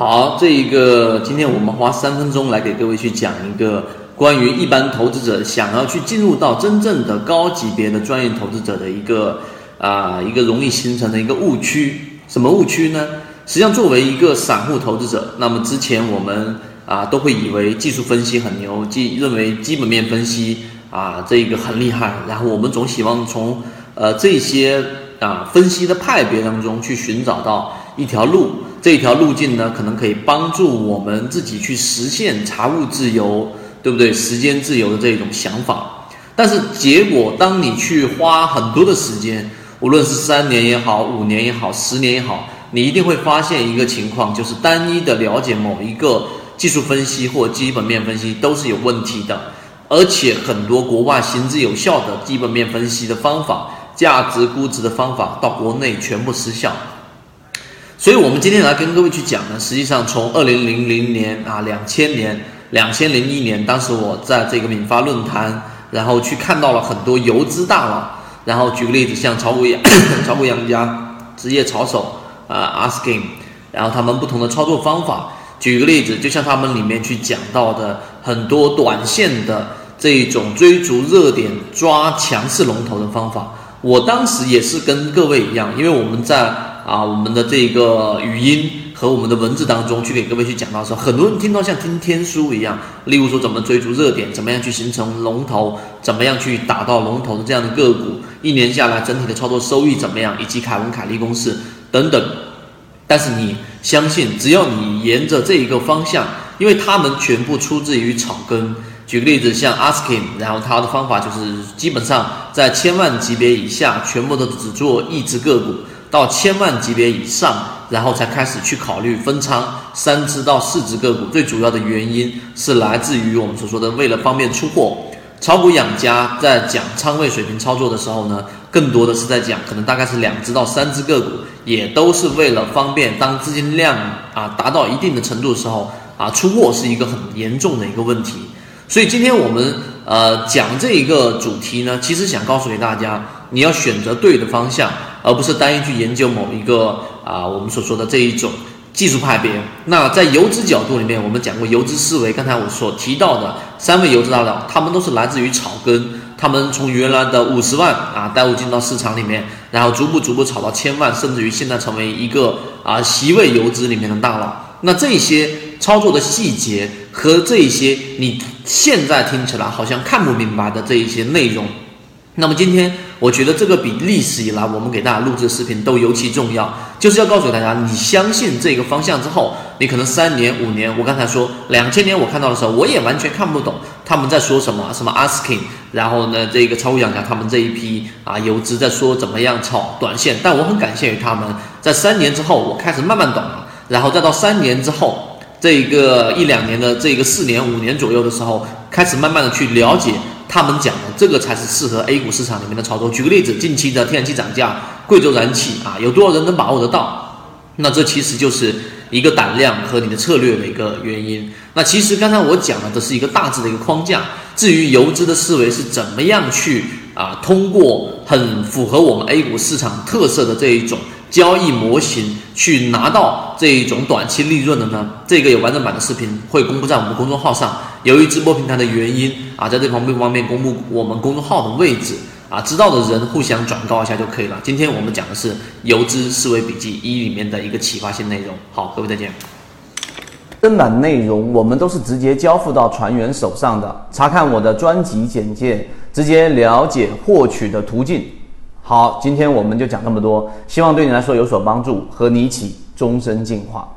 好，这一个今天我们花三分钟来给各位去讲一个关于一般投资者想要去进入到真正的高级别的专业投资者的一个啊一个容易形成的一个误区。什么误区呢？实际上，作为一个散户投资者，那么之前我们啊都会以为技术分析很牛，即认为基本面分析啊这个很厉害，然后我们总希望从呃这些啊分析的派别当中去寻找到一条路，这一条路径呢可能可以帮助我们自己去实现财务自由，对不对？时间自由的这种想法，但是结果当你去花很多的时间，无论是三年也好，五年也好，十年也好。你一定会发现一个情况，就是单一的了解某一个技术分析或基本面分析都是有问题的，而且很多国外行之有效的基本面分析的方法、价值估值的方法到国内全部失效。所以，我们今天来跟各位去讲呢，实际上从二零零零年啊，两千年、两千零一年，当时我在这个敏发论坛，然后去看到了很多游资大佬，然后举个例子，像炒股养、炒股养家、职业炒手。啊，asking，然后他们不同的操作方法，举个例子，就像他们里面去讲到的很多短线的这一种追逐热点、抓强势龙头的方法，我当时也是跟各位一样，因为我们在啊我们的这个语音和我们的文字当中去给各位去讲到的时候，很多人听到像听天书一样，例如说怎么追逐热点，怎么样去形成龙头，怎么样去打到龙头的这样的个股，一年下来整体的操作收益怎么样，以及凯文凯利公式。等等，但是你相信，只要你沿着这一个方向，因为他们全部出自于草根。举个例子，像 askin 然后他的方法就是基本上在千万级别以下，全部都只做一只个股；到千万级别以上，然后才开始去考虑分仓三只到四只个股。最主要的原因是来自于我们所说的，为了方便出货。炒股养家在讲仓位水平操作的时候呢，更多的是在讲，可能大概是两只到三只个股，也都是为了方便当资金量啊达到一定的程度的时候啊出货是一个很严重的一个问题。所以今天我们呃讲这一个主题呢，其实想告诉给大家，你要选择对的方向，而不是单一去研究某一个啊我们所说的这一种。技术派别，那在游资角度里面，我们讲过游资思维。刚才我所提到的三位游资大佬，他们都是来自于草根，他们从原来的五十万啊带入进到市场里面，然后逐步逐步炒到千万，甚至于现在成为一个啊席位游资里面的大佬。那这些操作的细节和这些你现在听起来好像看不明白的这一些内容，那么今天。我觉得这个比历史以来我们给大家录制的视频都尤其重要，就是要告诉大家，你相信这个方向之后，你可能三年五年，我刚才说两千年我看到的时候，我也完全看不懂他们在说什么，什么 asking，然后呢，这个超养家他们这一批啊游资在说怎么样炒短线，但我很感谢于他们，在三年之后我开始慢慢懂了，然后再到三年之后，这一个一两年的这个四年五年左右的时候，开始慢慢的去了解。他们讲的这个才是适合 A 股市场里面的操作。举个例子，近期的天然气涨价，贵州燃气啊，有多少人能把握得到？那这其实就是一个胆量和你的策略的一个原因。那其实刚才我讲的，这是一个大致的一个框架。至于游资的思维是怎么样去啊，通过很符合我们 A 股市场特色的这一种。交易模型去拿到这一种短期利润的呢？这个有完整版的视频会公布在我们公众号上。由于直播平台的原因啊，在这方面不方便公布我们公众号的位置啊，知道的人互相转告一下就可以了。今天我们讲的是《游资思维笔记一》里面的一个启发性内容。好，各位再见。正版内容我们都是直接交付到船员手上的，查看我的专辑简介，直接了解获取的途径。好，今天我们就讲这么多，希望对你来说有所帮助，和你一起终身进化。